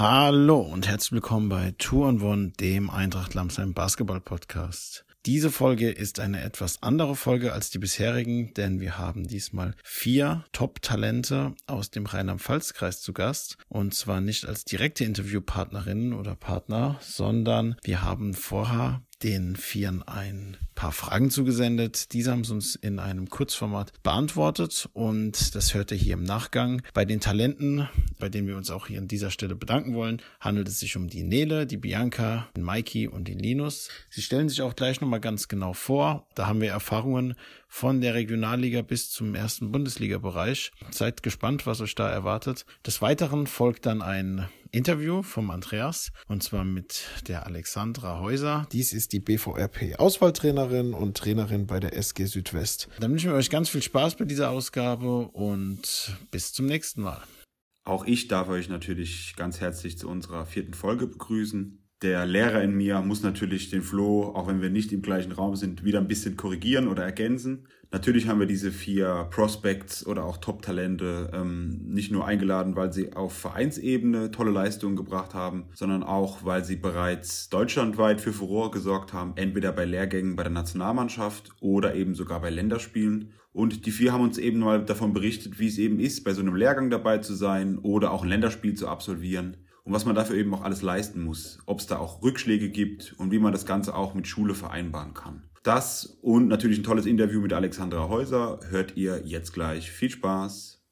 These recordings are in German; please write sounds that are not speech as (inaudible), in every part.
Hallo und herzlich willkommen bei Tour und One, dem Eintracht Lamsheim Basketball Podcast. Diese Folge ist eine etwas andere Folge als die bisherigen, denn wir haben diesmal vier Top-Talente aus dem Rheinland-Pfalz-Kreis zu Gast. Und zwar nicht als direkte Interviewpartnerinnen oder Partner, sondern wir haben vorher den Vieren ein paar Fragen zugesendet. Diese haben sie uns in einem Kurzformat beantwortet und das hört ihr hier im Nachgang. Bei den Talenten, bei denen wir uns auch hier an dieser Stelle bedanken wollen, handelt es sich um die Nele, die Bianca, den Mikey und den Linus. Sie stellen sich auch gleich nochmal ganz genau vor. Da haben wir Erfahrungen von der Regionalliga bis zum ersten Bundesliga-Bereich. Seid gespannt, was euch da erwartet. Des Weiteren folgt dann ein Interview vom Andreas und zwar mit der Alexandra Häuser. Dies ist die BVRP Auswahltrainerin und Trainerin bei der SG Südwest. Dann wünschen wir euch ganz viel Spaß bei dieser Ausgabe und bis zum nächsten Mal. Auch ich darf euch natürlich ganz herzlich zu unserer vierten Folge begrüßen. Der Lehrer in mir muss natürlich den Flo, auch wenn wir nicht im gleichen Raum sind, wieder ein bisschen korrigieren oder ergänzen. Natürlich haben wir diese vier Prospects oder auch Top-Talente ähm, nicht nur eingeladen, weil sie auf Vereinsebene tolle Leistungen gebracht haben, sondern auch, weil sie bereits deutschlandweit für Furore gesorgt haben, entweder bei Lehrgängen bei der Nationalmannschaft oder eben sogar bei Länderspielen. Und die vier haben uns eben mal davon berichtet, wie es eben ist, bei so einem Lehrgang dabei zu sein oder auch ein Länderspiel zu absolvieren und was man dafür eben auch alles leisten muss, ob es da auch Rückschläge gibt und wie man das Ganze auch mit Schule vereinbaren kann. Das und natürlich ein tolles Interview mit Alexandra Häuser hört ihr jetzt gleich. Viel Spaß!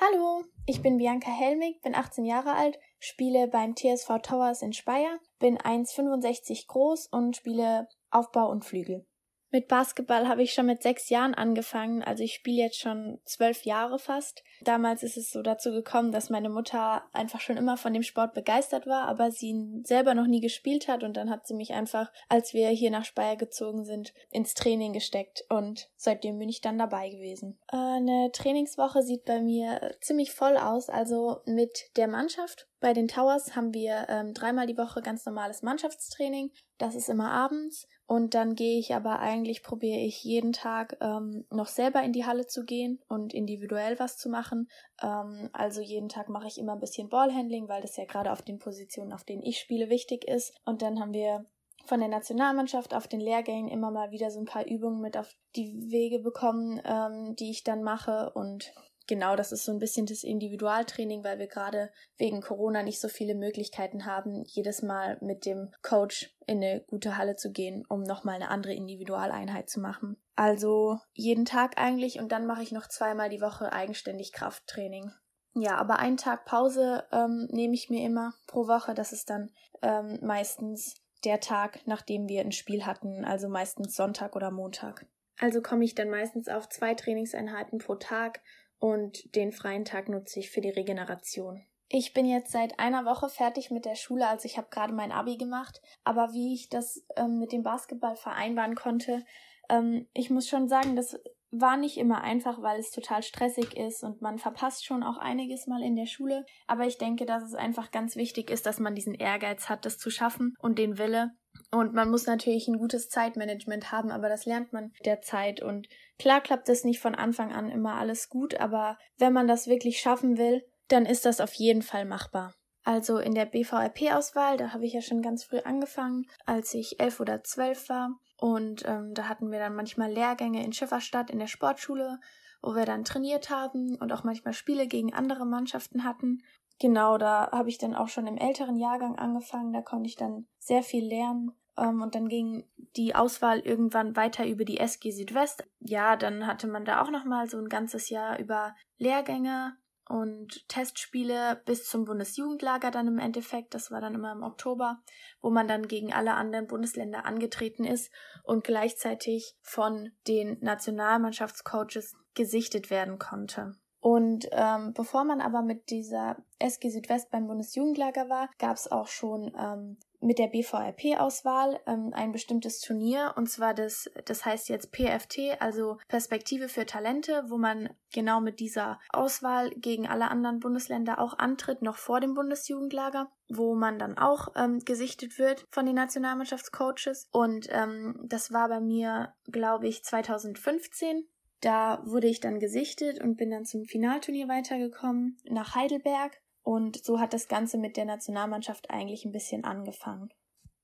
Hallo, ich bin Bianca Helmig, bin 18 Jahre alt, spiele beim TSV Towers in Speyer, bin 1,65 groß und spiele Aufbau und Flügel. Mit Basketball habe ich schon mit sechs Jahren angefangen, also ich spiele jetzt schon zwölf Jahre fast. Damals ist es so dazu gekommen, dass meine Mutter einfach schon immer von dem Sport begeistert war, aber sie ihn selber noch nie gespielt hat und dann hat sie mich einfach, als wir hier nach Speyer gezogen sind, ins Training gesteckt und seitdem bin ich dann dabei gewesen. Eine Trainingswoche sieht bei mir ziemlich voll aus, also mit der Mannschaft bei den Towers haben wir ähm, dreimal die Woche ganz normales Mannschaftstraining. Das ist immer abends. Und dann gehe ich aber eigentlich, probiere ich jeden Tag ähm, noch selber in die Halle zu gehen und individuell was zu machen. Ähm, also jeden Tag mache ich immer ein bisschen Ballhandling, weil das ja gerade auf den Positionen, auf denen ich spiele, wichtig ist. Und dann haben wir von der Nationalmannschaft auf den Lehrgängen immer mal wieder so ein paar Übungen mit auf die Wege bekommen, ähm, die ich dann mache. Und genau, das ist so ein bisschen das Individualtraining, weil wir gerade wegen Corona nicht so viele Möglichkeiten haben, jedes Mal mit dem Coach in eine gute Halle zu gehen, um nochmal eine andere Individualeinheit zu machen. Also jeden Tag eigentlich und dann mache ich noch zweimal die Woche eigenständig Krafttraining. Ja, aber einen Tag Pause ähm, nehme ich mir immer pro Woche. Das ist dann ähm, meistens der Tag, nachdem wir ein Spiel hatten, also meistens Sonntag oder Montag. Also komme ich dann meistens auf zwei Trainingseinheiten pro Tag und den freien Tag nutze ich für die Regeneration. Ich bin jetzt seit einer Woche fertig mit der Schule, also ich habe gerade mein Abi gemacht, aber wie ich das ähm, mit dem Basketball vereinbaren konnte, ähm, ich muss schon sagen, das war nicht immer einfach, weil es total stressig ist und man verpasst schon auch einiges mal in der Schule. Aber ich denke, dass es einfach ganz wichtig ist, dass man diesen Ehrgeiz hat, das zu schaffen und den Wille. Und man muss natürlich ein gutes Zeitmanagement haben, aber das lernt man der Zeit. Und klar klappt es nicht von Anfang an immer alles gut, aber wenn man das wirklich schaffen will, dann ist das auf jeden Fall machbar. Also in der BVRP-Auswahl, da habe ich ja schon ganz früh angefangen, als ich elf oder zwölf war. Und ähm, da hatten wir dann manchmal Lehrgänge in Schifferstadt in der Sportschule, wo wir dann trainiert haben und auch manchmal Spiele gegen andere Mannschaften hatten. Genau, da habe ich dann auch schon im älteren Jahrgang angefangen, da konnte ich dann sehr viel lernen. Ähm, und dann ging die Auswahl irgendwann weiter über die SG Südwest. Ja, dann hatte man da auch nochmal so ein ganzes Jahr über Lehrgänge und Testspiele bis zum Bundesjugendlager dann im Endeffekt. Das war dann immer im Oktober, wo man dann gegen alle anderen Bundesländer angetreten ist und gleichzeitig von den Nationalmannschaftscoaches gesichtet werden konnte. Und ähm, bevor man aber mit dieser SG Südwest beim Bundesjugendlager war, gab es auch schon ähm, mit der BVRP-Auswahl ähm, ein bestimmtes Turnier und zwar das, das heißt jetzt PFT, also Perspektive für Talente, wo man genau mit dieser Auswahl gegen alle anderen Bundesländer auch antritt, noch vor dem Bundesjugendlager, wo man dann auch ähm, gesichtet wird von den Nationalmannschaftscoaches. Und ähm, das war bei mir, glaube ich, 2015. Da wurde ich dann gesichtet und bin dann zum Finalturnier weitergekommen nach Heidelberg Und so hat das Ganze mit der Nationalmannschaft eigentlich ein bisschen angefangen.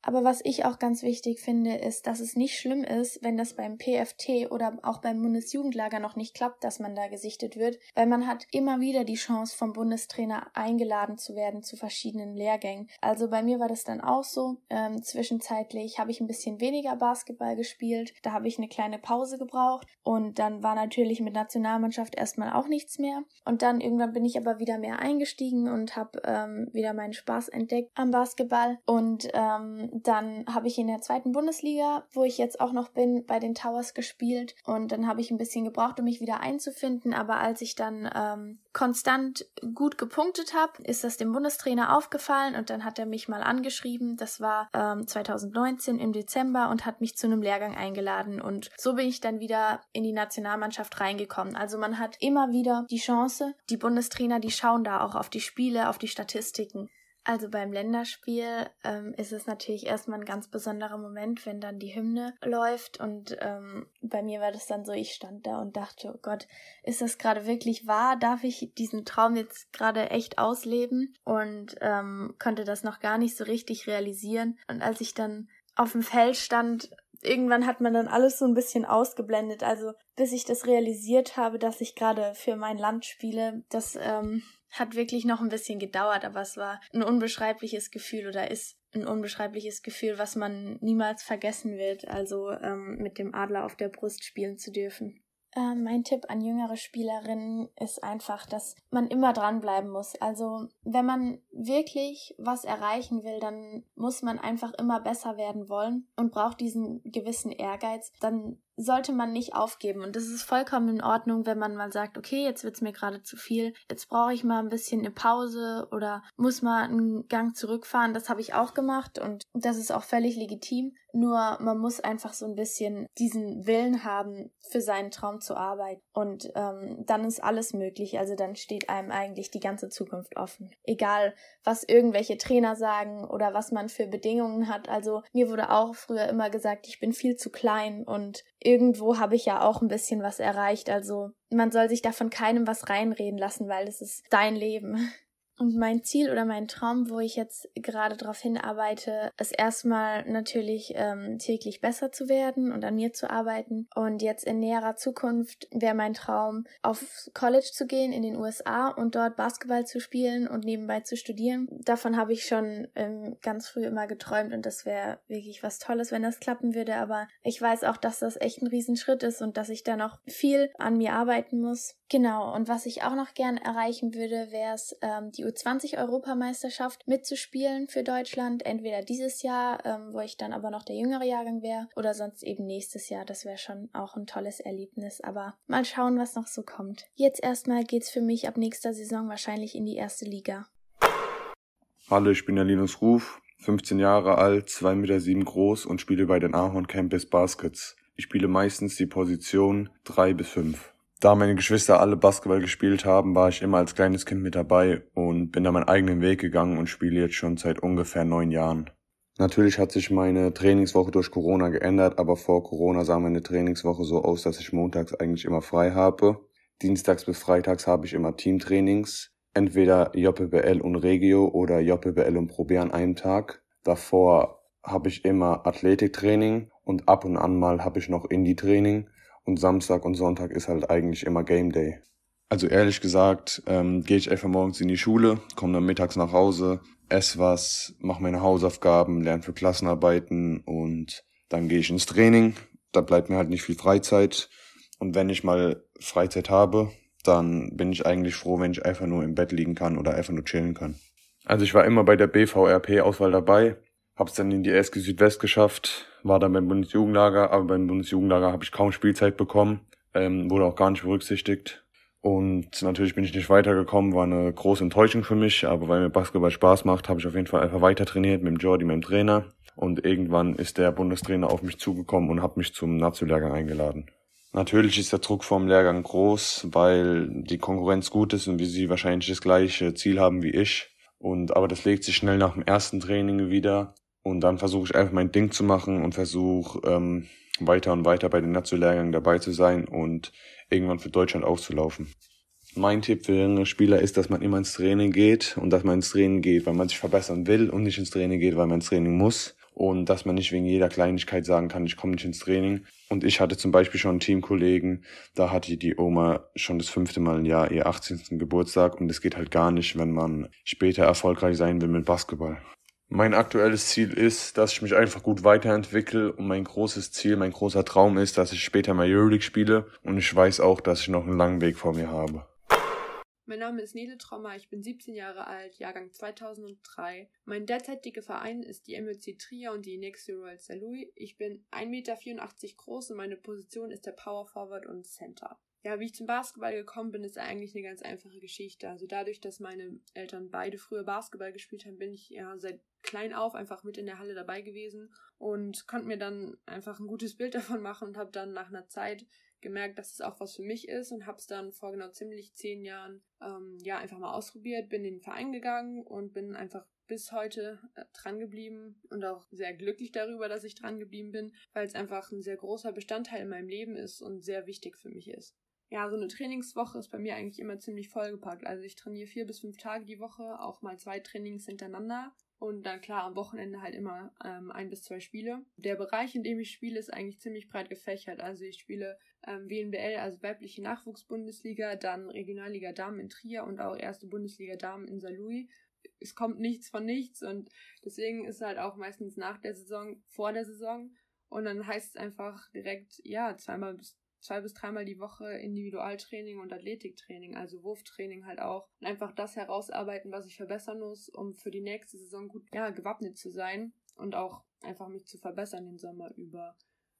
Aber was ich auch ganz wichtig finde, ist, dass es nicht schlimm ist, wenn das beim PFT oder auch beim Bundesjugendlager noch nicht klappt, dass man da gesichtet wird, weil man hat immer wieder die Chance, vom Bundestrainer eingeladen zu werden zu verschiedenen Lehrgängen. Also bei mir war das dann auch so. Ähm, zwischenzeitlich habe ich ein bisschen weniger Basketball gespielt. Da habe ich eine kleine Pause gebraucht und dann war natürlich mit Nationalmannschaft erstmal auch nichts mehr. Und dann irgendwann bin ich aber wieder mehr eingestiegen und habe ähm, wieder meinen Spaß entdeckt am Basketball und ähm, dann habe ich in der zweiten Bundesliga, wo ich jetzt auch noch bin, bei den Towers gespielt. Und dann habe ich ein bisschen gebraucht, um mich wieder einzufinden. Aber als ich dann ähm, konstant gut gepunktet habe, ist das dem Bundestrainer aufgefallen und dann hat er mich mal angeschrieben. Das war ähm, 2019 im Dezember und hat mich zu einem Lehrgang eingeladen. Und so bin ich dann wieder in die Nationalmannschaft reingekommen. Also man hat immer wieder die Chance. Die Bundestrainer, die schauen da auch auf die Spiele, auf die Statistiken. Also beim Länderspiel ähm, ist es natürlich erstmal ein ganz besonderer Moment, wenn dann die Hymne läuft. Und ähm, bei mir war das dann so, ich stand da und dachte, oh Gott, ist das gerade wirklich wahr? Darf ich diesen Traum jetzt gerade echt ausleben? Und ähm, konnte das noch gar nicht so richtig realisieren. Und als ich dann auf dem Feld stand, irgendwann hat man dann alles so ein bisschen ausgeblendet. Also bis ich das realisiert habe, dass ich gerade für mein Land spiele, das ähm, hat wirklich noch ein bisschen gedauert, aber es war ein unbeschreibliches Gefühl oder ist ein unbeschreibliches Gefühl, was man niemals vergessen wird, also ähm, mit dem Adler auf der Brust spielen zu dürfen. Äh, mein Tipp an jüngere Spielerinnen ist einfach, dass man immer dranbleiben muss. Also wenn man wirklich was erreichen will, dann muss man einfach immer besser werden wollen und braucht diesen gewissen Ehrgeiz. Dann sollte man nicht aufgeben. Und das ist vollkommen in Ordnung, wenn man mal sagt, okay, jetzt wird's mir gerade zu viel, jetzt brauche ich mal ein bisschen eine Pause oder muss mal einen Gang zurückfahren. Das habe ich auch gemacht und das ist auch völlig legitim. Nur man muss einfach so ein bisschen diesen Willen haben, für seinen Traum zu arbeiten. Und ähm, dann ist alles möglich. Also dann steht einem eigentlich die ganze Zukunft offen. Egal, was irgendwelche Trainer sagen oder was man für Bedingungen hat. Also mir wurde auch früher immer gesagt, ich bin viel zu klein und irgendwo habe ich ja auch ein bisschen was erreicht. Also man soll sich davon keinem was reinreden lassen, weil es ist dein Leben. Und mein Ziel oder mein Traum, wo ich jetzt gerade darauf hinarbeite, ist erstmal natürlich ähm, täglich besser zu werden und an mir zu arbeiten. Und jetzt in näherer Zukunft wäre mein Traum, auf College zu gehen in den USA und dort Basketball zu spielen und nebenbei zu studieren. Davon habe ich schon ähm, ganz früh immer geträumt und das wäre wirklich was Tolles, wenn das klappen würde. Aber ich weiß auch, dass das echt ein Riesenschritt ist und dass ich da noch viel an mir arbeiten muss. Genau. Und was ich auch noch gern erreichen würde, wäre es ähm, die U20-Europameisterschaft mitzuspielen für Deutschland. Entweder dieses Jahr, ähm, wo ich dann aber noch der jüngere Jahrgang wäre, oder sonst eben nächstes Jahr. Das wäre schon auch ein tolles Erlebnis. Aber mal schauen, was noch so kommt. Jetzt erstmal geht's für mich ab nächster Saison wahrscheinlich in die erste Liga. Hallo, ich bin der Linus Ruf, 15 Jahre alt, 2,7 Meter groß und spiele bei den Ahorn Campus Baskets. Ich spiele meistens die Position 3 bis 5. Da meine Geschwister alle Basketball gespielt haben, war ich immer als kleines Kind mit dabei und bin da meinen eigenen Weg gegangen und spiele jetzt schon seit ungefähr neun Jahren. Natürlich hat sich meine Trainingswoche durch Corona geändert, aber vor Corona sah meine Trainingswoche so aus, dass ich montags eigentlich immer frei habe. Dienstags bis freitags habe ich immer Teamtrainings, entweder JPBL und Regio oder JPBL und Pro B an einem Tag. Davor habe ich immer Athletiktraining und ab und an mal habe ich noch Indie-Training und Samstag und Sonntag ist halt eigentlich immer Game Day. Also ehrlich gesagt, ähm, gehe ich einfach morgens in die Schule, komme dann mittags nach Hause, esse was, mache meine Hausaufgaben, lerne für Klassenarbeiten und dann gehe ich ins Training. Da bleibt mir halt nicht viel Freizeit. Und wenn ich mal Freizeit habe, dann bin ich eigentlich froh, wenn ich einfach nur im Bett liegen kann oder einfach nur chillen kann. Also ich war immer bei der BVRP-Auswahl dabei, Hab's dann in die SG Südwest geschafft, war dann beim Bundesjugendlager, aber beim Bundesjugendlager habe ich kaum Spielzeit bekommen, ähm, wurde auch gar nicht berücksichtigt. Und natürlich bin ich nicht weitergekommen, war eine große Enttäuschung für mich, aber weil mir Basketball Spaß macht, habe ich auf jeden Fall einfach weiter trainiert mit dem Jordi, mit dem Trainer. Und irgendwann ist der Bundestrainer auf mich zugekommen und hat mich zum Nazi-Lehrgang eingeladen. Natürlich ist der Druck vom Lehrgang groß, weil die Konkurrenz gut ist und wir sie wahrscheinlich das gleiche Ziel haben wie ich. Und aber das legt sich schnell nach dem ersten Training wieder. Und dann versuche ich einfach mein Ding zu machen und versuche ähm, weiter und weiter bei den Nationallehrgängen dabei zu sein und irgendwann für Deutschland aufzulaufen. Mein Tipp für junge Spieler ist, dass man immer ins Training geht und dass man ins Training geht, weil man sich verbessern will und nicht ins Training geht, weil man ins Training muss. Und dass man nicht wegen jeder Kleinigkeit sagen kann, ich komme nicht ins Training. Und ich hatte zum Beispiel schon einen Teamkollegen, da hatte die Oma schon das fünfte Mal im Jahr ihr 18. Geburtstag und es geht halt gar nicht, wenn man später erfolgreich sein will mit Basketball. Mein aktuelles Ziel ist, dass ich mich einfach gut weiterentwickle und mein großes Ziel, mein großer Traum ist, dass ich später mal Euroleague spiele und ich weiß auch, dass ich noch einen langen Weg vor mir habe. Mein Name ist Nele Trommer, ich bin 17 Jahre alt, Jahrgang 2003. Mein derzeitiger Verein ist die MÖC Trier und die Next Royal Saint-Louis. Ich bin 1,84 Meter groß und meine Position ist der Power Forward und Center. Ja, wie ich zum Basketball gekommen bin, ist eigentlich eine ganz einfache Geschichte. Also dadurch, dass meine Eltern beide früher Basketball gespielt haben, bin ich ja seit klein auf einfach mit in der Halle dabei gewesen und konnte mir dann einfach ein gutes Bild (laughs) davon machen und habe dann nach einer Zeit gemerkt, dass es auch was für mich ist und habe es dann vor genau ziemlich zehn Jahren ähm, ja einfach mal ausprobiert, bin in den Verein gegangen und bin einfach bis heute äh, dran geblieben und auch sehr glücklich darüber, dass ich dran geblieben bin, weil es einfach ein sehr großer Bestandteil in meinem Leben ist und sehr wichtig für mich ist. Ja, so eine Trainingswoche ist bei mir eigentlich immer ziemlich vollgepackt. Also ich trainiere vier bis fünf Tage die Woche, auch mal zwei Trainings hintereinander und dann klar am Wochenende halt immer ähm, ein bis zwei Spiele. Der Bereich, in dem ich spiele, ist eigentlich ziemlich breit gefächert. Also ich spiele ähm, WNBL, also weibliche Nachwuchsbundesliga, dann Regionalliga Damen in Trier und auch erste Bundesliga Damen in Saarlouis. Es kommt nichts von nichts und deswegen ist halt auch meistens nach der Saison, vor der Saison. Und dann heißt es einfach direkt, ja, zweimal bis zwei bis dreimal die Woche Individualtraining und Athletiktraining, also Wurftraining halt auch. Und einfach das herausarbeiten, was ich verbessern muss, um für die nächste Saison gut ja, gewappnet zu sein und auch einfach mich zu verbessern den Sommer über.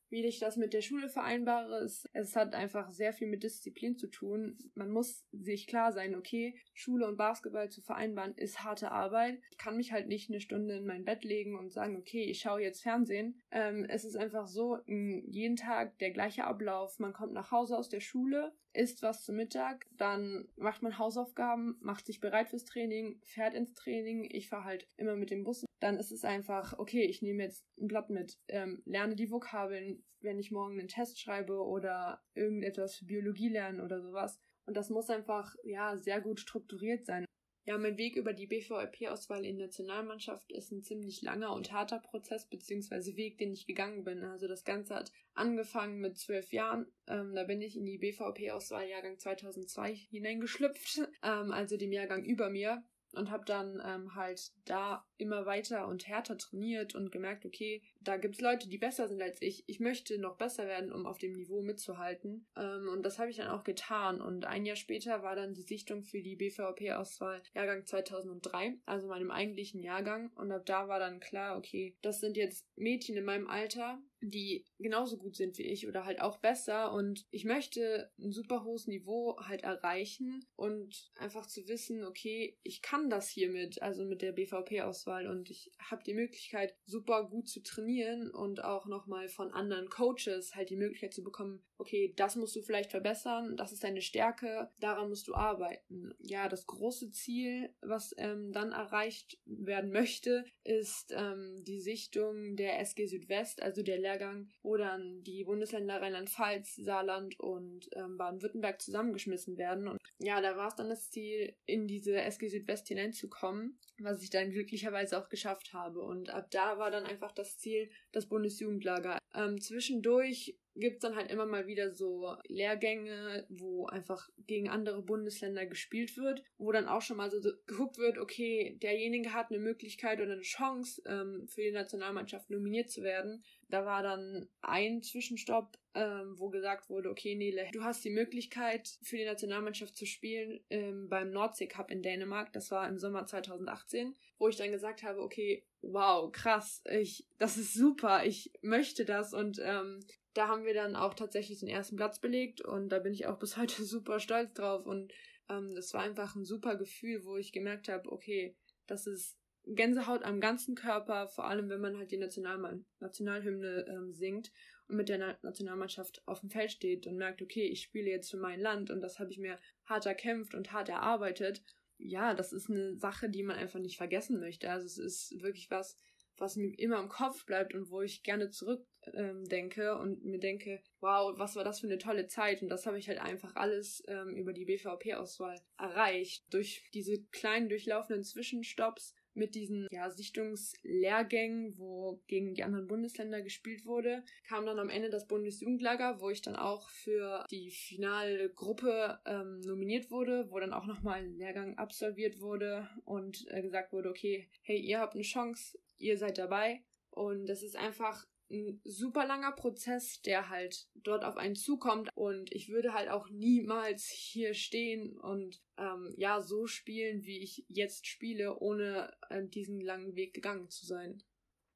Wie ich das mit der Schule vereinbare, ist, es hat einfach sehr viel mit Disziplin zu tun. Man muss sich klar sein, okay, Schule und Basketball zu vereinbaren ist harte Arbeit. Ich kann mich halt nicht eine Stunde in mein Bett legen und sagen, okay, ich schaue jetzt Fernsehen. Ähm, es ist einfach so, jeden Tag der gleiche Ablauf. Man kommt nach Hause aus der Schule, isst was zu Mittag, dann macht man Hausaufgaben, macht sich bereit fürs Training, fährt ins Training. Ich fahre halt immer mit dem Bus. Dann ist es einfach, okay, ich nehme jetzt ein Blatt mit, ähm, lerne die Vokabeln, wenn ich morgen einen Test schreibe oder irgendetwas für Biologie lernen oder sowas. Und das muss einfach, ja, sehr gut strukturiert sein. Ja, mein Weg über die BVLP-Auswahl in Nationalmannschaft ist ein ziemlich langer und harter Prozess, beziehungsweise Weg, den ich gegangen bin. Also das Ganze hat angefangen mit zwölf Jahren. Ähm, da bin ich in die BVLP-Auswahl Jahrgang 2002 hineingeschlüpft, (laughs) ähm, also dem Jahrgang über mir und habe dann ähm, halt da immer weiter und härter trainiert und gemerkt, okay, da gibt es Leute, die besser sind als ich. Ich möchte noch besser werden, um auf dem Niveau mitzuhalten. Ähm, und das habe ich dann auch getan. Und ein Jahr später war dann die Sichtung für die BVP-Auswahl Jahrgang 2003, also meinem eigentlichen Jahrgang. Und ab da war dann klar, okay, das sind jetzt Mädchen in meinem Alter, die genauso gut sind wie ich oder halt auch besser und ich möchte ein super hohes Niveau halt erreichen und einfach zu wissen, okay, ich kann das hiermit, also mit der BVP-Auswahl und ich habe die Möglichkeit, super gut zu trainieren und auch nochmal von anderen Coaches halt die Möglichkeit zu bekommen, okay, das musst du vielleicht verbessern, das ist deine Stärke, daran musst du arbeiten. Ja, das große Ziel, was ähm, dann erreicht werden möchte, ist ähm, die Sichtung der SG Südwest, also der Lehrgang, wo dann die Bundesländer Rheinland-Pfalz, Saarland und ähm, Baden-Württemberg zusammengeschmissen werden. Und ja, da war es dann das Ziel, in diese SG Südwest hineinzukommen, was ich dann glücklicherweise auch geschafft habe. Und ab da war dann einfach das Ziel, das Bundesjugendlager. Ähm, zwischendurch gibt es dann halt immer mal wieder so Lehrgänge, wo einfach gegen andere Bundesländer gespielt wird, wo dann auch schon mal so geguckt wird, okay, derjenige hat eine Möglichkeit oder eine Chance, ähm, für die Nationalmannschaft nominiert zu werden. Da war dann ein Zwischenstopp, ähm, wo gesagt wurde, okay, Nele, du hast die Möglichkeit, für die Nationalmannschaft zu spielen ähm, beim Nordsee Cup in Dänemark. Das war im Sommer 2018, wo ich dann gesagt habe, okay, wow, krass, ich, das ist super, ich möchte das und ähm, da haben wir dann auch tatsächlich den ersten Platz belegt und da bin ich auch bis (laughs) heute super stolz drauf und ähm, das war einfach ein super Gefühl, wo ich gemerkt habe, okay, das ist Gänsehaut am ganzen Körper, vor allem wenn man halt die National Nationalhymne ähm, singt und mit der Na Nationalmannschaft auf dem Feld steht und merkt, okay, ich spiele jetzt für mein Land und das habe ich mir hart erkämpft und hart erarbeitet. Ja, das ist eine Sache, die man einfach nicht vergessen möchte. Also es ist wirklich was, was mir immer im Kopf bleibt und wo ich gerne zurückdenke ähm, und mir denke, wow, was war das für eine tolle Zeit und das habe ich halt einfach alles ähm, über die BVP-Auswahl erreicht. Durch diese kleinen durchlaufenden Zwischenstopps mit diesen ja, Sichtungslehrgängen, wo gegen die anderen Bundesländer gespielt wurde, kam dann am Ende das Bundesjugendlager, wo ich dann auch für die finale Gruppe ähm, nominiert wurde, wo dann auch nochmal ein Lehrgang absolviert wurde und äh, gesagt wurde, okay, hey, ihr habt eine Chance, ihr seid dabei. Und das ist einfach ein super langer Prozess, der halt dort auf einen zukommt und ich würde halt auch niemals hier stehen und ähm, ja so spielen, wie ich jetzt spiele, ohne äh, diesen langen Weg gegangen zu sein.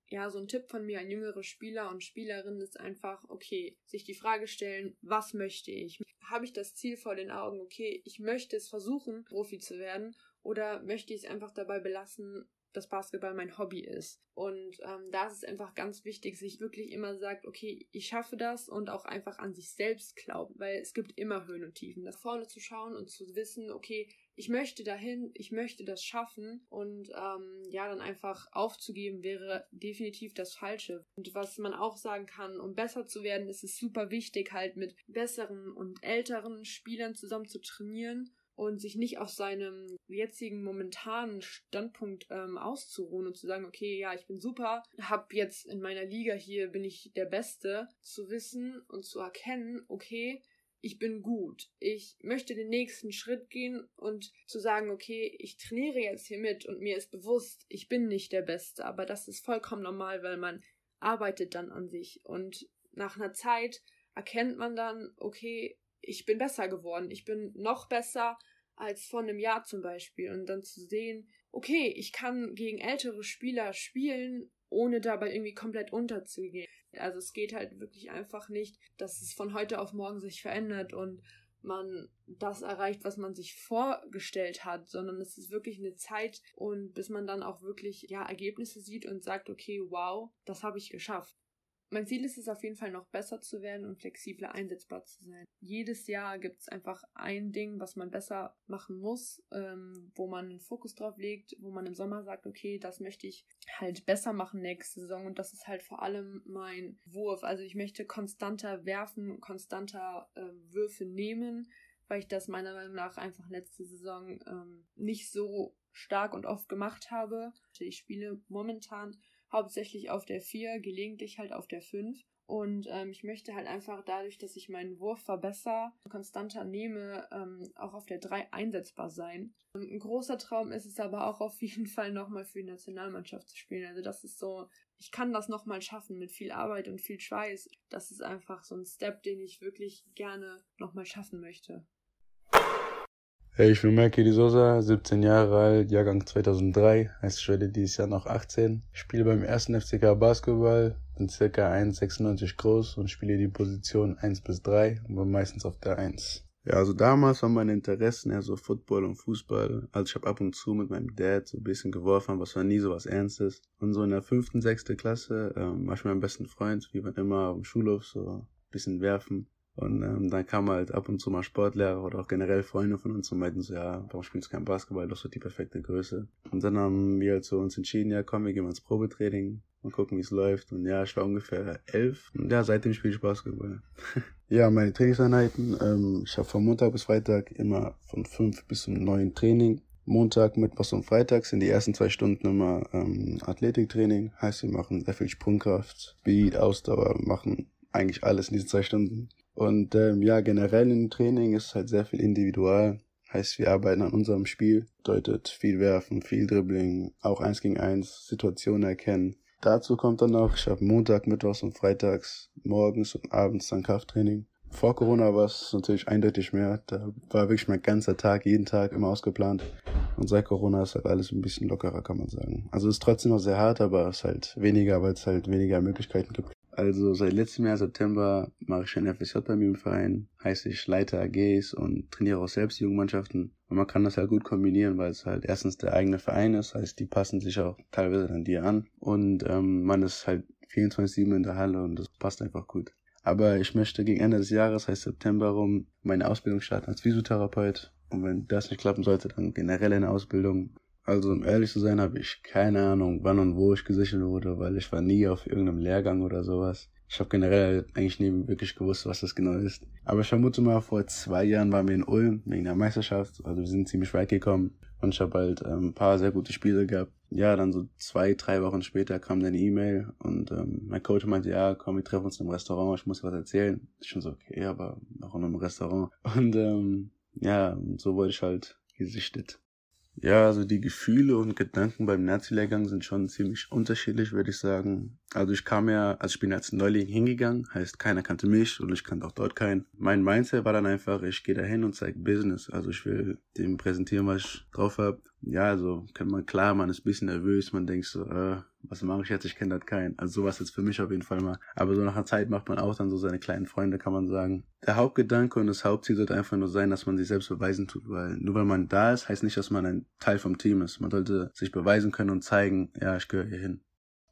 Ja, so ein Tipp von mir an jüngere Spieler und Spielerinnen ist einfach, okay, sich die Frage stellen, was möchte ich? Habe ich das Ziel vor den Augen, okay, ich möchte es versuchen, Profi zu werden, oder möchte ich es einfach dabei belassen, dass Basketball mein Hobby ist. Und ähm, da ist es einfach ganz wichtig, sich wirklich immer sagt, okay, ich schaffe das und auch einfach an sich selbst glauben, weil es gibt immer Höhen und Tiefen. Nach vorne zu schauen und zu wissen, okay, ich möchte dahin, ich möchte das schaffen und ähm, ja, dann einfach aufzugeben wäre definitiv das Falsche. Und was man auch sagen kann, um besser zu werden, ist es super wichtig, halt mit besseren und älteren Spielern zusammen zu trainieren und sich nicht auf seinem jetzigen momentanen Standpunkt ähm, auszuruhen und zu sagen, okay, ja, ich bin super, hab jetzt in meiner Liga hier bin ich der Beste, zu wissen und zu erkennen, okay, ich bin gut. Ich möchte den nächsten Schritt gehen und zu sagen, okay, ich trainiere jetzt hier mit und mir ist bewusst, ich bin nicht der Beste, aber das ist vollkommen normal, weil man arbeitet dann an sich und nach einer Zeit erkennt man dann, okay, ich bin besser geworden, ich bin noch besser als vor einem Jahr zum Beispiel und dann zu sehen, okay, ich kann gegen ältere Spieler spielen, ohne dabei irgendwie komplett unterzugehen. Also es geht halt wirklich einfach nicht, dass es von heute auf morgen sich verändert und man das erreicht, was man sich vorgestellt hat, sondern es ist wirklich eine Zeit und bis man dann auch wirklich ja Ergebnisse sieht und sagt, okay, wow, das habe ich geschafft. Mein Ziel ist es auf jeden Fall noch besser zu werden und flexibler einsetzbar zu sein. Jedes Jahr gibt es einfach ein Ding, was man besser machen muss, ähm, wo man einen Fokus drauf legt, wo man im Sommer sagt, okay, das möchte ich halt besser machen nächste Saison und das ist halt vor allem mein Wurf. Also ich möchte konstanter werfen, konstanter äh, Würfe nehmen, weil ich das meiner Meinung nach einfach letzte Saison ähm, nicht so stark und oft gemacht habe. Ich spiele momentan hauptsächlich auf der 4, gelegentlich halt auf der 5. Und ähm, ich möchte halt einfach dadurch, dass ich meinen Wurf verbessere, konstanter nehme, ähm, auch auf der 3 einsetzbar sein. Ähm, ein großer Traum ist es aber auch auf jeden (laughs) Fall nochmal für die Nationalmannschaft zu spielen. Also das ist so, ich kann das nochmal schaffen mit viel Arbeit und viel Schweiß. Das ist einfach so ein Step, den ich wirklich gerne nochmal schaffen möchte. Hey, ich bin Merki Di Sosa, 17 Jahre alt, Jahrgang 2003, heißt ich werde dieses Jahr noch 18. Ich spiele beim ersten FCK Basketball, bin circa 1,96 groß und spiele die Position 1 bis 3 und bin meistens auf der 1. Ja, also damals waren meine Interessen eher so Football und Fußball. Also ich habe ab und zu mit meinem Dad so ein bisschen geworfen, aber es war nie so was Ernstes. Und so in der fünften, sechsten Klasse ähm, war ich mit meinem besten Freund, wie man immer am Schulhof so ein bisschen werfen. Und ähm, dann kam halt ab und zu mal Sportlehrer oder auch generell Freunde von uns und meinten so, ja, warum spielst du kein Basketball? Das wird die perfekte Größe. Und dann haben wir halt so uns entschieden, ja komm, wir gehen mal ins Probetraining, mal gucken, wie es läuft. Und ja, ich war ungefähr elf. Und ja, seitdem spiele ich Basketball. (laughs) ja, meine Trainingseinheiten, ähm, ich habe von Montag bis Freitag immer von fünf bis zum neun Training. Montag, Mittwochs und Freitag sind die ersten zwei Stunden immer ähm, Athletiktraining. Heißt, wir machen sehr viel Sprungkraft, Speed, Ausdauer, machen eigentlich alles in diesen zwei Stunden. Und ähm, ja, generell im Training ist halt sehr viel individual. Heißt, wir arbeiten an unserem Spiel, bedeutet viel werfen, viel Dribbling, auch eins gegen eins, Situationen erkennen. Dazu kommt dann auch, ich habe Montag, Mittwochs und Freitags, morgens und abends dann Krafttraining. Vor Corona war es natürlich eindeutig mehr. Da war wirklich mein ganzer Tag, jeden Tag immer ausgeplant. Und seit Corona ist halt alles ein bisschen lockerer, kann man sagen. Also es ist trotzdem noch sehr hart, aber es ist halt weniger, weil es halt weniger Möglichkeiten gibt. Also seit letztem Jahr September mache ich ein FSJ bei mir im Verein, heißt ich leite AGs und trainiere auch selbst Jugendmannschaften. Und man kann das halt gut kombinieren, weil es halt erstens der eigene Verein ist, heißt die passen sich auch teilweise dann dir an. Und ähm, man ist halt 24-7 in der Halle und das passt einfach gut. Aber ich möchte gegen Ende des Jahres, heißt September rum, meine Ausbildung starten als Physiotherapeut. Und wenn das nicht klappen sollte, dann generell eine Ausbildung Also um ehrlich zu sein, habe ich keine Ahnung, wann und wo ich gesichert wurde, weil ich war nie auf irgendeinem Lehrgang oder sowas. Ich habe generell eigentlich nie wirklich gewusst, was das genau ist. Aber ich vermute mal, vor zwei Jahren waren wir in Ulm wegen der Meisterschaft. Also wir sind ziemlich weit gekommen und ich habe halt ähm, ein paar sehr gute Spiele gehabt. Ja, dann so zwei, drei Wochen später kam dann eine E-Mail und ähm, mein Coach meinte, ja, komm, wir treffen uns im Restaurant, ich muss dir was erzählen. Ich schon so, okay, aber auch in einem Restaurant. (laughs) Und ähm, ja, so wurde ich halt gesichtet. Ja, also die Gefühle und Gedanken beim Nazi-Lehrgang sind schon ziemlich unterschiedlich, würde ich sagen. Also ich kam ja, also ich bin als Neuling hingegangen, heißt keiner kannte mich und ich kannte auch dort keinen. Mein Mindset war dann einfach, ich gehe da hin und zeige Business. Also ich will dem präsentieren, was ich drauf habe. Ja, also kann man klar, man ist ein bisschen nervös, man denkt so, äh, was mache ich jetzt? Ich kenne das keinen. Also sowas jetzt für mich auf jeden Fall mal. Aber so nach einer Zeit macht man auch dann so seine kleinen Freunde, kann man sagen. Der Hauptgedanke und das Hauptziel sollte einfach nur sein, dass man sich selbst beweisen tut, weil nur weil man da ist, heißt nicht, dass man ein Teil vom Team ist. Man sollte sich beweisen können und zeigen, ja, ich gehöre hier hin.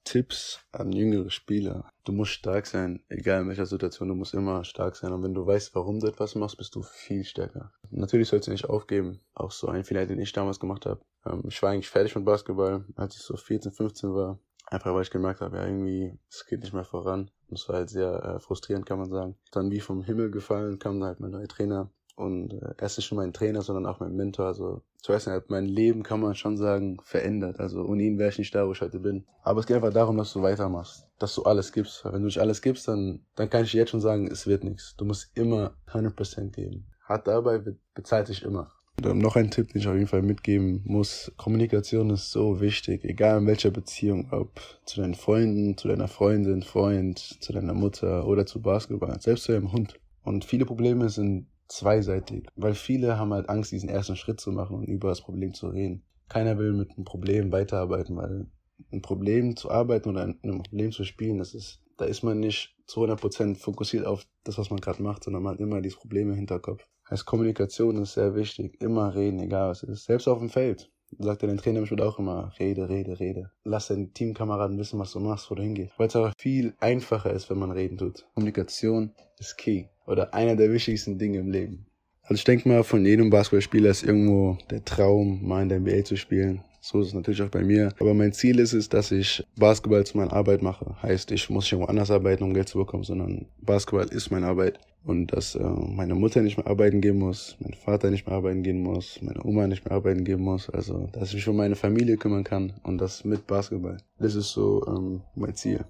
Tipps an jüngere Spieler. Du musst stark sein, egal in welcher Situation, du musst immer stark sein. Und wenn du weißt, warum du etwas machst, bist du viel stärker. Natürlich sollst du nicht aufgeben. Auch so ein Fehler, den ich damals gemacht habe. Ähm, ich war eigentlich fertig mit Basketball, als ich so 14, 15 war. Einfach weil ich gemerkt habe, ja, irgendwie, es geht nicht mehr voran. Und es war halt sehr äh, frustrierend, kann man sagen. Dann wie vom Himmel gefallen, kam halt mein neuer Trainer. Und äh, erst nicht nur mein Trainer, sondern auch mein Mentor. Also zuerst hat mein Leben, kann man schon sagen, verändert. Also ohne ihn wäre ich nicht da, wo ich heute bin. Aber es geht einfach darum, dass du weitermachst. Dass du alles gibst. Wenn du nicht alles gibst, dann, dann kann ich jetzt schon sagen, es wird nichts. Du musst immer 100% geben. Hart dabei bezahlt sich immer. Und noch ein Tipp, den ich auf jeden Fall mitgeben muss. Kommunikation ist so wichtig, egal in welcher Beziehung, ob zu deinen Freunden, zu deiner Freundin, Freund, zu deiner Mutter oder zu Basketball, selbst zu deinem Hund. Und viele Probleme sind zweiseitig, weil viele haben halt Angst, diesen ersten Schritt zu machen und über das Problem zu reden. Keiner will mit einem Problem weiterarbeiten, weil ein Problem zu arbeiten oder ein Problem zu spielen, das ist, da ist man nicht zu 100% fokussiert auf das, was man gerade macht, sondern man hat immer dieses Problem im Hinterkopf. Heißt, Kommunikation ist sehr wichtig. Immer reden, egal was es ist. Selbst auf dem Feld. Sagt er den Trainer bestimmt auch immer, rede, rede, rede. Lass deinen Teamkameraden wissen, was du machst, wo du hingehst. Weil es aber viel einfacher ist, wenn man reden tut. Kommunikation ist key. Oder einer der wichtigsten Dinge im Leben. Also ich denke mal, von jedem Basketballspieler ist irgendwo der Traum, mal in der NBA zu spielen. So ist es natürlich auch bei mir. Aber mein Ziel ist es, dass ich Basketball zu meiner Arbeit mache. Heißt, ich muss nicht irgendwo anders arbeiten, um Geld zu bekommen, sondern Basketball ist meine Arbeit. Und dass äh, meine Mutter nicht mehr arbeiten gehen muss, mein Vater nicht mehr arbeiten gehen muss, meine Oma nicht mehr arbeiten gehen muss. Also, dass ich mich um meine Familie kümmern kann und das mit Basketball. Das ist so ähm, mein Ziel.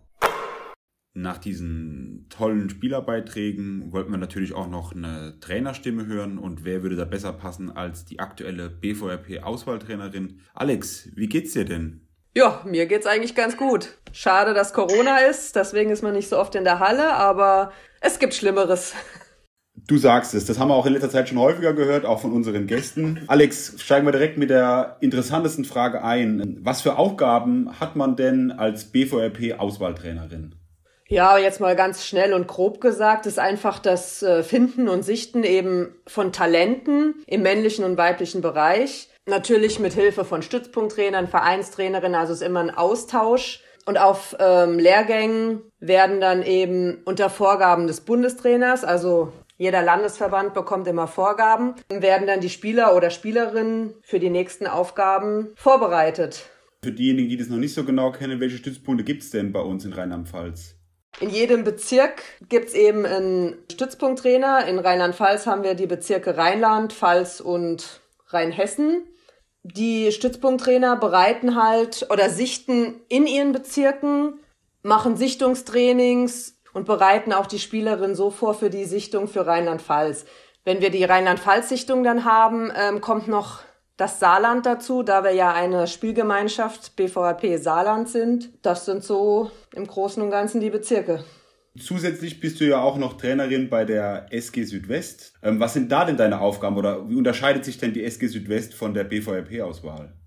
Nach diesen tollen Spielerbeiträgen wollten wir natürlich auch noch eine Trainerstimme hören und wer würde da besser passen als die aktuelle BVRP-Auswahltrainerin. Alex, wie geht's dir denn? Ja, mir geht's eigentlich ganz gut. Schade, dass Corona ist, deswegen ist man nicht so oft in der Halle, aber es gibt Schlimmeres. Du sagst es, das haben wir auch in letzter Zeit schon häufiger gehört, auch von unseren Gästen. Alex, steigen wir direkt mit der interessantesten Frage ein. Was für Aufgaben hat man denn als BVRP-Auswahltrainerin? Ja, jetzt mal ganz schnell und grob gesagt, ist einfach das äh, Finden und Sichten eben von Talenten im männlichen und weiblichen Bereich. Natürlich mit Hilfe von Stützpunkttrainern, Vereinstrainerinnen, also ist immer ein Austausch. Und auf ähm, Lehrgängen werden dann eben unter Vorgaben des Bundestrainers, also jeder Landesverband bekommt immer Vorgaben, werden dann die Spieler oder Spielerinnen für die nächsten Aufgaben vorbereitet. Für diejenigen, die das noch nicht so genau kennen, welche Stützpunkte gibt es denn bei uns in Rheinland-Pfalz? In jedem Bezirk gibt's eben einen Stützpunkttrainer. In Rheinland-Pfalz haben wir die Bezirke Rheinland, Pfalz und Rheinhessen. Die Stützpunkttrainer bereiten halt oder sichten in ihren Bezirken, machen Sichtungstrainings und bereiten auch die Spielerin so vor für die Sichtung für Rheinland-Pfalz. Wenn wir die Rheinland-Pfalz-Sichtung dann haben, ähm, kommt noch das Saarland dazu, da wir ja eine Spielgemeinschaft BVRP Saarland sind. Das sind so im Großen und Ganzen die Bezirke. Zusätzlich bist du ja auch noch Trainerin bei der SG Südwest. Ähm, was sind da denn deine Aufgaben oder wie unterscheidet sich denn die SG Südwest von der BVRP-Auswahl?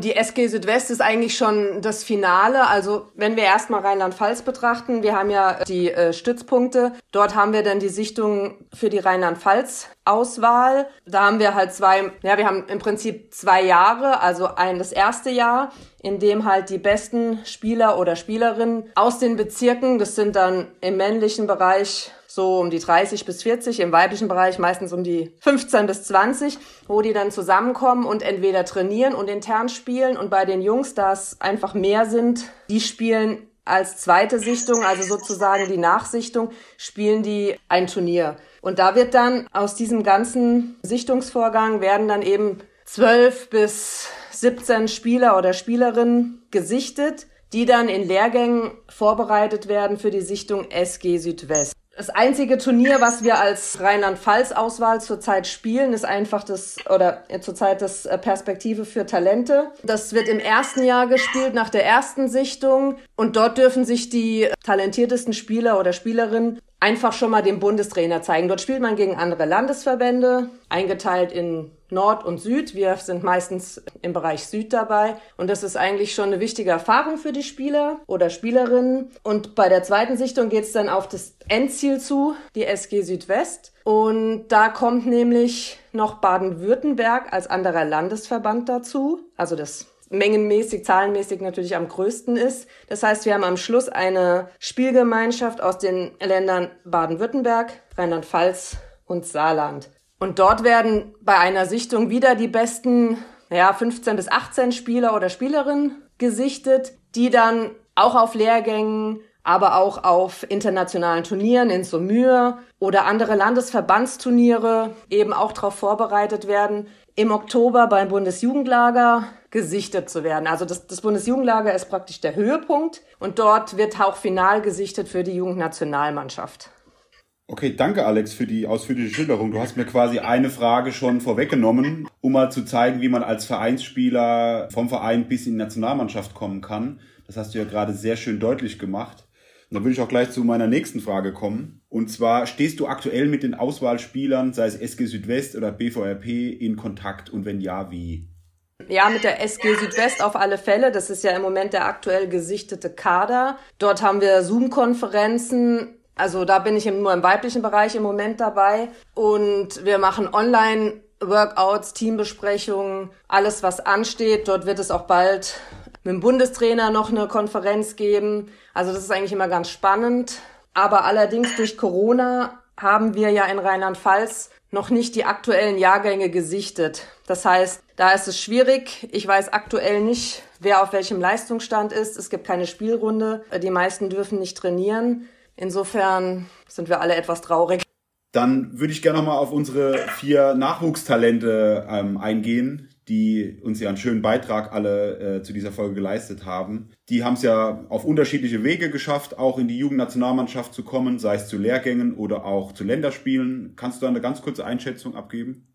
Die SG Südwest ist eigentlich schon das Finale. Also wenn wir erstmal Rheinland-Pfalz betrachten, wir haben ja die äh, Stützpunkte. Dort haben wir dann die Sichtung für die Rheinland-Pfalz-Auswahl. Da haben wir halt zwei, ja, wir haben im Prinzip zwei Jahre, also ein das erste Jahr, in dem halt die besten Spieler oder Spielerinnen aus den Bezirken, das sind dann im männlichen Bereich so um die 30 bis 40, im weiblichen Bereich meistens um die 15 bis 20, wo die dann zusammenkommen und entweder trainieren und intern spielen und bei den Jungs, da es einfach mehr sind, die spielen als zweite Sichtung, also sozusagen die Nachsichtung, spielen die ein Turnier. Und da wird dann aus diesem ganzen Sichtungsvorgang werden dann eben 12 bis 17 Spieler oder Spielerinnen gesichtet, die dann in Lehrgängen vorbereitet werden für die Sichtung SG Südwest. Das einzige Turnier, was wir als Rheinland-Pfalz-Auswahl zurzeit spielen, ist einfach das, oder zurzeit das äh, Perspektive für Talente. Das wird im ersten Jahr gespielt, nach der ersten Sichtung. Und dort dürfen sich die talentiertesten Spieler oder Spielerinnen einfach schon mal dem Bundestrainer zeigen. Dort spielt man gegen andere Landesverbände, eingeteilt in Nord und Süd. Wir sind meistens im Bereich Süd dabei. Und das ist eigentlich schon eine wichtige Erfahrung für die Spieler oder Spielerinnen. Und bei der zweiten Sichtung geht es dann auf das Endziel zu, die SG Südwest. Und da kommt nämlich noch Baden-Württemberg als anderer Landesverband dazu. Also das mengenmäßig, zahlenmäßig natürlich am größten ist. Das heißt, wir haben am Schluss eine Spielgemeinschaft aus den Ländern Baden-Württemberg, Rheinland-Pfalz und Saarland. Und dort werden bei einer Sichtung wieder die besten ja, 15 bis 18 Spieler oder Spielerinnen gesichtet, die dann auch auf Lehrgängen, aber auch auf internationalen Turnieren in Saumur oder andere Landesverbandsturniere eben auch darauf vorbereitet werden, im Oktober beim Bundesjugendlager gesichtet zu werden. Also das, das Bundesjugendlager ist praktisch der Höhepunkt und dort wird auch final gesichtet für die Jugendnationalmannschaft. Okay, danke Alex für die ausführliche Schilderung. Du hast mir quasi eine Frage schon vorweggenommen, um mal zu zeigen, wie man als Vereinsspieler vom Verein bis in die Nationalmannschaft kommen kann. Das hast du ja gerade sehr schön deutlich gemacht. Und dann würde ich auch gleich zu meiner nächsten Frage kommen. Und zwar, stehst du aktuell mit den Auswahlspielern, sei es SG Südwest oder BVRP, in Kontakt? Und wenn ja, wie? Ja, mit der SG Südwest auf alle Fälle. Das ist ja im Moment der aktuell gesichtete Kader. Dort haben wir Zoom-Konferenzen also da bin ich nur im weiblichen Bereich im Moment dabei. Und wir machen online Workouts, Teambesprechungen, alles was ansteht. Dort wird es auch bald mit dem Bundestrainer noch eine Konferenz geben. Also das ist eigentlich immer ganz spannend. Aber allerdings durch Corona haben wir ja in Rheinland-Pfalz noch nicht die aktuellen Jahrgänge gesichtet. Das heißt, da ist es schwierig. Ich weiß aktuell nicht, wer auf welchem Leistungsstand ist. Es gibt keine Spielrunde. Die meisten dürfen nicht trainieren. Insofern sind wir alle etwas traurig. Dann würde ich gerne nochmal auf unsere vier Nachwuchstalente ähm, eingehen, die uns ja einen schönen Beitrag alle äh, zu dieser Folge geleistet haben. Die haben es ja auf unterschiedliche Wege geschafft, auch in die Jugendnationalmannschaft zu kommen, sei es zu Lehrgängen oder auch zu Länderspielen. Kannst du da eine ganz kurze Einschätzung abgeben?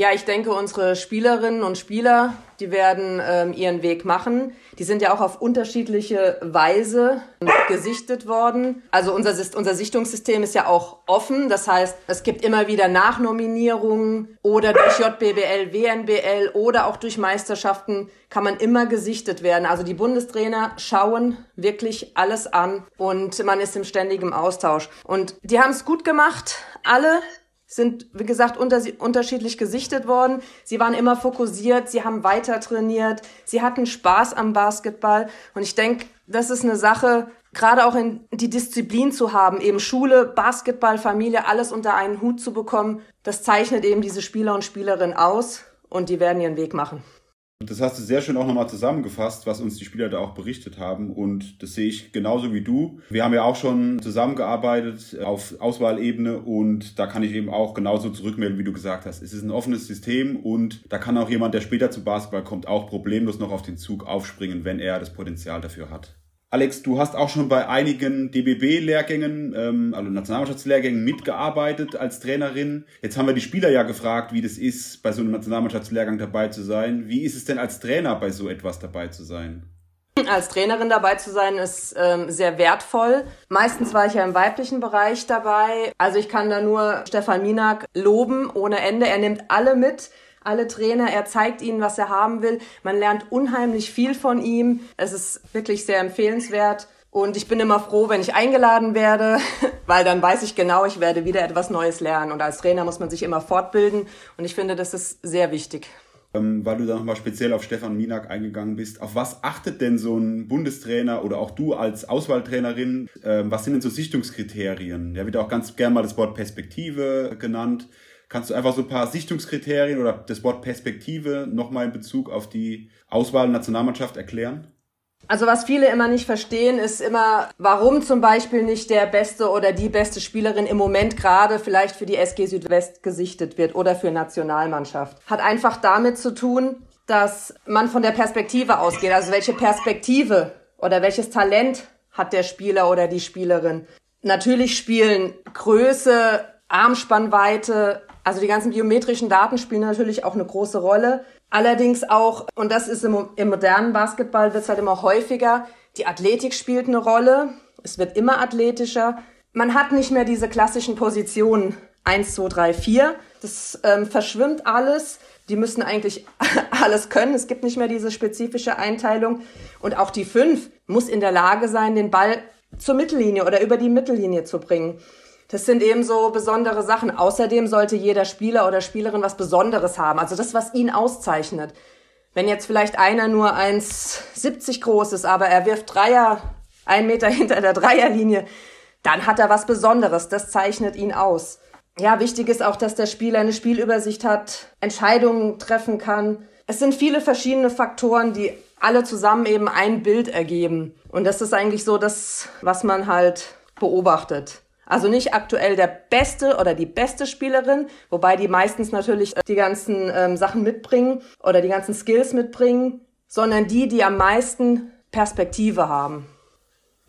Ja, ich denke, unsere Spielerinnen und Spieler, die werden ähm, ihren Weg machen. Die sind ja auch auf unterschiedliche Weise gesichtet worden. Also unser, unser Sichtungssystem ist ja auch offen. Das heißt, es gibt immer wieder Nachnominierungen oder durch JBBL, WNBL oder auch durch Meisterschaften kann man immer gesichtet werden. Also die Bundestrainer schauen wirklich alles an und man ist im ständigen Austausch. Und die haben es gut gemacht, alle sind, wie gesagt, unter, unterschiedlich gesichtet worden. Sie waren immer fokussiert, sie haben weiter trainiert, sie hatten Spaß am Basketball. Und ich denke, das ist eine Sache, gerade auch in die Disziplin zu haben, eben Schule, Basketball, Familie, alles unter einen Hut zu bekommen, das zeichnet eben diese Spieler und Spielerinnen aus und die werden ihren Weg machen. Das hast du sehr schön auch nochmal zusammengefasst, was uns die Spieler da auch berichtet haben. Und das sehe ich genauso wie du. Wir haben ja auch schon zusammengearbeitet auf Auswahlebene und da kann ich eben auch genauso zurückmelden, wie du gesagt hast. Es ist ein offenes System und da kann auch jemand, der später zum Basketball kommt, auch problemlos noch auf den Zug aufspringen, wenn er das Potenzial dafür hat. Alex, du hast auch schon bei einigen DBB-Lehrgängen, ähm, also Nationalmannschaftslehrgängen mitgearbeitet als Trainerin. Jetzt haben wir die Spieler ja gefragt, wie das ist, bei so einem Nationalmannschaftslehrgang dabei zu sein. Wie ist es denn als Trainer bei so etwas dabei zu sein? Als Trainerin dabei zu sein ist ähm, sehr wertvoll. Meistens war ich ja im weiblichen Bereich dabei. Also ich kann da nur Stefan Minak loben ohne Ende. Er nimmt alle mit alle Trainer. Er zeigt ihnen, was er haben will. Man lernt unheimlich viel von ihm. Es ist wirklich sehr empfehlenswert. Und ich bin immer froh, wenn ich eingeladen werde, (laughs) weil dann weiß ich genau, ich werde wieder etwas Neues lernen. Und als Trainer muss man sich immer fortbilden. Und ich finde, das ist sehr wichtig. ähm, weil du da nochmal speziell auf Stefan Minak eingegangen bist. Auf was achtet denn so ein Bundestrainer oder auch du als Auswahltrainerin? Ähm, was sind denn so Sichtungskriterien? Ja, wird auch ganz gern mal das Wort Perspektive genannt. Kannst du einfach so ein paar Sichtungskriterien oder das Wort Perspektive nochmal in Bezug auf die Auswahl Nationalmannschaft erklären? Also was viele immer nicht verstehen, ist immer, warum zum Beispiel nicht der beste oder die beste Spielerin im Moment gerade vielleicht für die SG Südwest gesichtet wird oder für Nationalmannschaft. Hat einfach damit zu tun, dass man von der Perspektive ausgeht. Also welche Perspektive oder welches Talent hat der Spieler oder die Spielerin. Natürlich spielen Größe, Armspannweite, also die ganzen biometrischen Daten spielen natürlich auch eine große Rolle. Allerdings auch, und das ist im, im modernen Basketball, wird es halt immer häufiger, die Athletik spielt eine Rolle. Es wird immer athletischer. Man hat nicht mehr diese klassischen Positionen 1, 2, 3, 4. Das ähm, verschwimmt alles. Die müssen eigentlich (laughs) alles können. Es gibt nicht mehr diese spezifische Einteilung. Und auch die 5 muss in der Lage sein, den Ball zur Mittellinie oder über die Mittellinie zu bringen. Das sind eben so besondere Sachen. Außerdem sollte jeder Spieler oder Spielerin was Besonderes haben. Also das, was ihn auszeichnet. Wenn jetzt vielleicht einer nur 1,70 groß ist, aber er wirft Dreier, ein Meter (laughs) hinter der Dreierlinie, dann hat er was Besonderes. Das zeichnet ihn aus. Ja, wichtig ist auch, dass der Spieler eine Spielübersicht hat, Entscheidungen treffen kann. Es sind viele verschiedene Faktoren, die alle zusammen eben ein Bild ergeben. Und das ist eigentlich so das, was man halt beobachtet. Also nicht aktuell der beste oder die beste Spielerin, wobei die meistens natürlich die ganzen ähm, Sachen mitbringen oder die ganzen Skills mitbringen, sondern die, die am meisten Perspektive haben.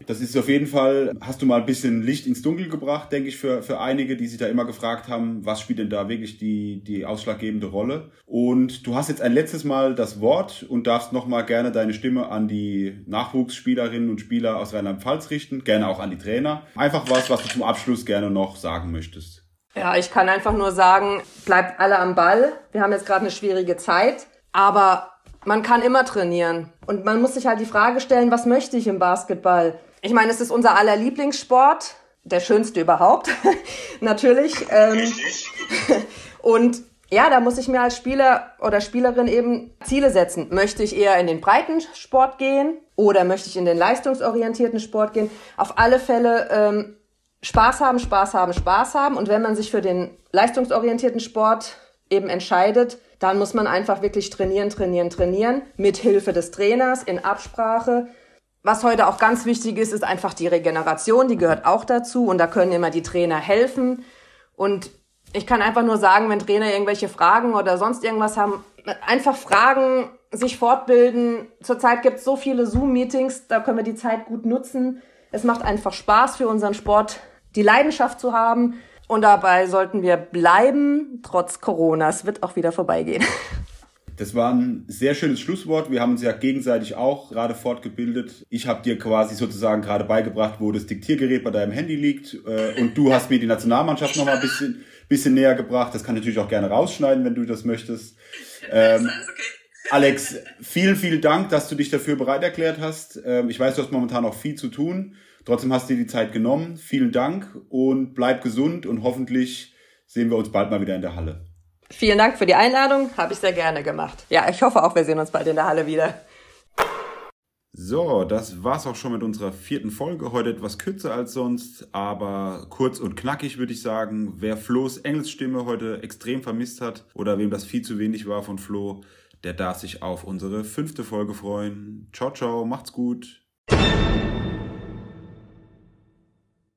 Das ist auf jeden Fall, hast du mal ein bisschen Licht ins Dunkel gebracht, denke ich, für, für einige, die sich da immer gefragt haben, was spielt denn da wirklich die, die ausschlaggebende Rolle. Und du hast jetzt ein letztes Mal das Wort und darfst nochmal gerne deine Stimme an die Nachwuchsspielerinnen und Spieler aus Rheinland-Pfalz richten, gerne auch an die Trainer. Einfach was, was du zum Abschluss gerne noch sagen möchtest. Ja, ich kann einfach nur sagen, bleibt alle am Ball. Wir haben jetzt gerade eine schwierige Zeit, aber man kann immer trainieren. Und man muss sich halt die Frage stellen, was möchte ich im Basketball? Ich meine, es ist unser aller Lieblingssport, der schönste überhaupt, (laughs) natürlich. Ähm, (laughs) und ja, da muss ich mir als Spieler oder Spielerin eben Ziele setzen. Möchte ich eher in den breiten Sport gehen oder möchte ich in den leistungsorientierten Sport gehen? Auf alle Fälle ähm, Spaß haben, Spaß haben, Spaß haben. Und wenn man sich für den leistungsorientierten Sport eben entscheidet, dann muss man einfach wirklich trainieren, trainieren, trainieren, mit Hilfe des Trainers, in Absprache was heute auch ganz wichtig ist, ist einfach die Regeneration, die gehört auch dazu und da können immer die Trainer helfen. Und ich kann einfach nur sagen, wenn Trainer irgendwelche Fragen oder sonst irgendwas haben, einfach fragen, sich fortbilden. Zurzeit gibt es so viele Zoom-Meetings, da können wir die Zeit gut nutzen. Es macht einfach Spaß für unseren Sport, die Leidenschaft zu haben. Und dabei sollten wir bleiben, trotz Corona. Es wird auch wieder vorbeigehen. (laughs) Das war ein sehr schönes Schlusswort. Wir haben uns ja gegenseitig auch gerade fortgebildet. Ich habe dir quasi sozusagen gerade beigebracht, wo das Diktiergerät bei deinem Handy liegt. Äh, und du hast mir die Nationalmannschaft noch mal ein bisschen, bisschen näher gebracht. Das kann ich natürlich auch gerne rausschneiden, wenn du das möchtest. Ähm, Alex, vielen, vielen Dank, dass du dich dafür bereit erklärt hast. Ähm, ich weiß, du hast momentan auch viel zu tun. Trotzdem hast du dir die Zeit genommen. Vielen Dank und bleib gesund und hoffentlich sehen wir uns bald mal wieder in der Halle. Vielen Dank für die Einladung, habe ich sehr gerne gemacht. Ja, ich hoffe auch, wir sehen uns bald in der Halle wieder. So, das war's auch schon mit unserer vierten Folge. Heute etwas kürzer als sonst, aber kurz und knackig würde ich sagen. Wer Flo's Engelsstimme heute extrem vermisst hat oder wem das viel zu wenig war von Flo, der darf sich auf unsere fünfte Folge freuen. Ciao, ciao, macht's gut.